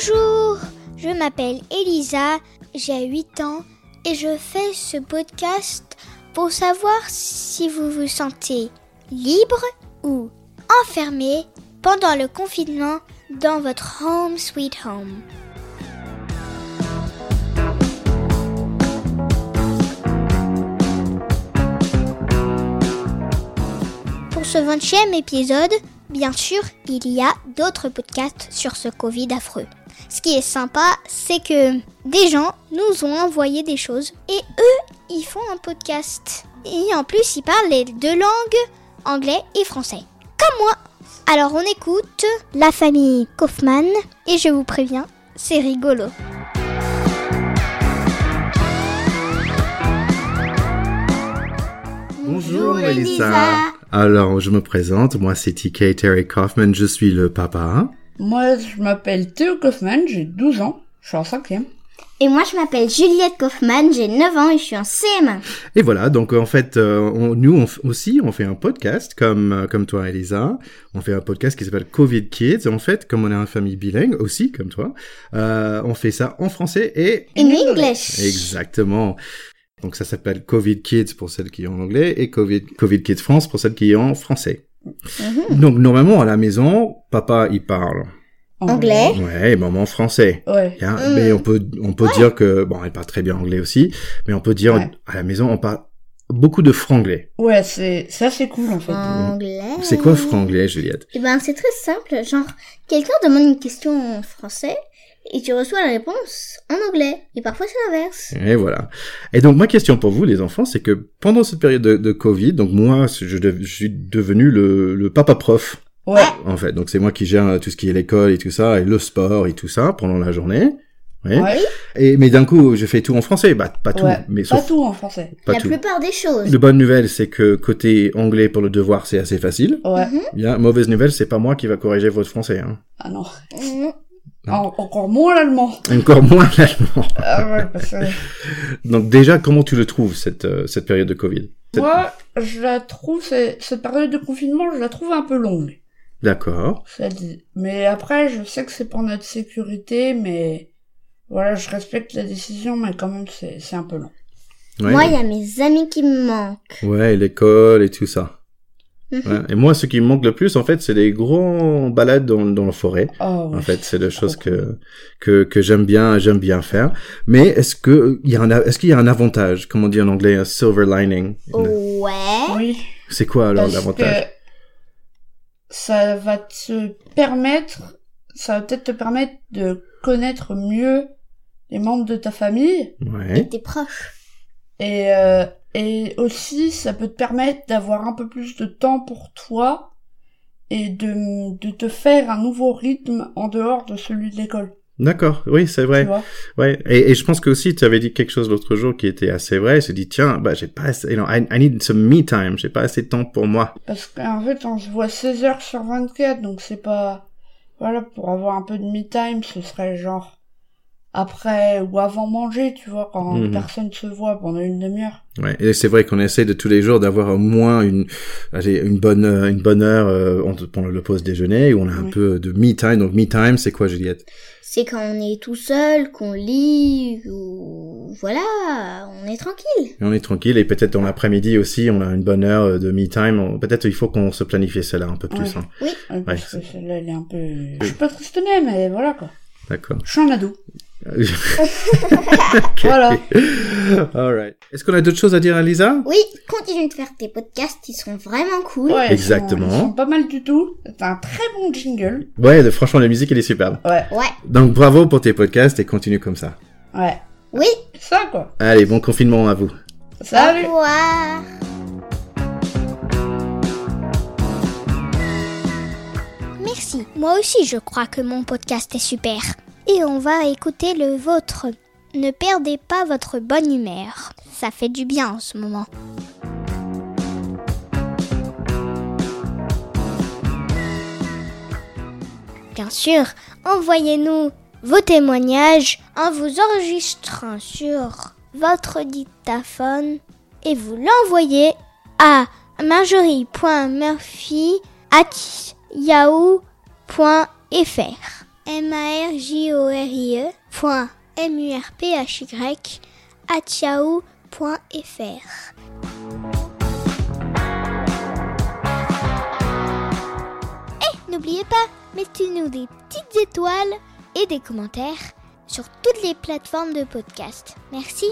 je m'appelle Elisa, j'ai 8 ans et je fais ce podcast pour savoir si vous vous sentez libre ou enfermé pendant le confinement dans votre home sweet home. Pour ce 20e épisode, bien sûr, il y a d'autres podcasts sur ce Covid affreux. Ce qui est sympa, c'est que des gens nous ont envoyé des choses et eux, ils font un podcast. Et en plus, ils parlent les deux langues, anglais et français. Comme moi. Alors on écoute la famille Kaufman et je vous préviens, c'est rigolo. Bonjour Elisa. Alors je me présente, moi c'est TK Terry Kaufman, je suis le papa. Moi, je m'appelle Théo Kaufman, j'ai 12 ans, je suis en cinquième. Et moi je m'appelle Juliette Kaufman, j'ai 9 ans et je suis en CM1. Et voilà, donc en fait, euh, on- nous on aussi, on fait un podcast comme euh, comme toi, Elisa. On fait un podcast qui s'appelle Covid Kids. En fait, comme on est une famille bilingue aussi, comme toi, euh, on fait ça en français et In English. exactement. Donc ça s'appelle Covid Kids pour celles qui ont en anglais et Covid Covid Kids France pour celles qui ont en français. Mhm. Donc normalement à la maison, papa il parle. Anglais. Ouais, et maman français. Ouais. Mais on peut, on peut dire que, bon, elle parle très bien anglais aussi, mais on peut dire Ouais. à la maison, on parle beaucoup de franglais. Ouais, c'est, ça c'est cool en fait. Anglais. C'est quoi franglais, Juliette? Eh ben, c'est très simple. Genre, quelqu'un demande une question en français et tu reçois la réponse en anglais. Et parfois, c'est l'inverse. Et voilà. Et donc, ma question pour vous, les enfants, c'est que pendant cette période de, de Covid, donc moi, je, suis devenu le, le papa prof, Ouais. en fait. Donc, c'est moi qui gère tout ce qui est l'école et tout ça, et le sport et tout ça pendant la journée. Oui. Ouais. Et, mais d'un coup, je fais tout en français. Bah, pas tout, Ouais. mais Pas sauf tout en français. pas la tout. plupart des choses. De bonne nouvelle, c'est que côté anglais pour le devoir, c'est assez facile. Ouais. Mhm. Bien, mauvaise nouvelle, c'est pas moi qui va corriger votre français. Hein. Ah non. En- encore moins l'allemand. Encore moins l'allemand. Ah ouais, parce que Donc déjà, comment tu le trouves cette euh, cette période de Covid? Cette- moi, je la trouve, c'est- cette période de confinement, je la trouve un peu longue. D'accord. Mais après, je sais que c'est pour notre sécurité, mais voilà, je respecte la décision, mais quand même, c'est, c'est un peu long. Ouais. Moi, il y a mes amis qui me manquent. Ouais, l'école et tout ça. Mhm. Ouais. Et moi, ce qui me manque le plus, en fait, c'est des grands balades dans, dans la forêt. Oh, ouais. En fait, c'est des choses cool. que que que j'aime bien, j'aime bien faire. Mais est-ce que il y a un est-ce qu'il y a un avantage, comme on dit en anglais, un silver lining? Ouais. Oui. C'est quoi alors l'avantage? que ça va te permettre, ça va peut-être te permettre de connaître mieux les membres de ta famille Et Ouais. tes proches. et euh, et aussi ça peut te permettre d'avoir un peu plus de temps pour toi et de de te faire un nouveau rythme en dehors de celui de l'école. D'accord. Oui, c'est Tu vrai. vois? Ouais, et, et je pense que aussi tu avais dit quelque chose l'autre jour qui était assez vrai. Je dit tiens, bah j'ai pas assez, you know, I, I need some me time. J'ai pas assez de temps pour moi. Parce qu'en fait on se voit 16 heures sur 24 donc c'est pas voilà pour avoir un peu de me time ce serait genre après ou avant manger tu vois quand Mhm. personne se voit pendant une demi-heure. Ouais, et c'est vrai qu'on essaie de tous les jours d'avoir au moins une allez, une bonne euh, une bonne heure euh, pendant le pause déjeuner où on a un Oui. peu de me time. Donc me time, c'est quoi, Juliette? C'est quand on est tout seul, qu'on lit, ou voilà, on est tranquille. Et on est tranquille et peut-être dans l'après-midi aussi, on a une bonne heure de me time. Peut-être il faut qu'on se planifie cela un peu plus. Ouais. Hein. Ouais, parce que celle-là elle est un peu je suis pas tristonnée mais voilà quoi. D'accord. Je suis un ado. Ok. Voilà. All right. Est-ce qu'on a d'autres choses à dire à Lisa? Oui, continue de faire tes podcasts, ils sont vraiment cool. Ouais, ils sont- Exactement. Ils sont, pas mal du tout. C'est un très bon jingle. Ouais, franchement, la musique elle est superbe. Ouais. Ouais. Donc bravo pour tes podcasts et continue comme ça. Ouais. Oui. Ça quoi. Allez, bon confinement à vous. Salut. Au revoir. Merci. Moi aussi, je crois que mon podcast est super. Et on va écouter le vôtre. Ne perdez pas votre bonne humeur. Ça fait du bien en ce moment. Bien sûr, envoyez-nous vos témoignages en vous enregistrant sur votre dictaphone et vous l'envoyez à marjorie.murphy at yahoo.fr. Et n'oubliez pas, mettez-nous des petites étoiles et des commentaires sur toutes les plateformes de podcast. Merci.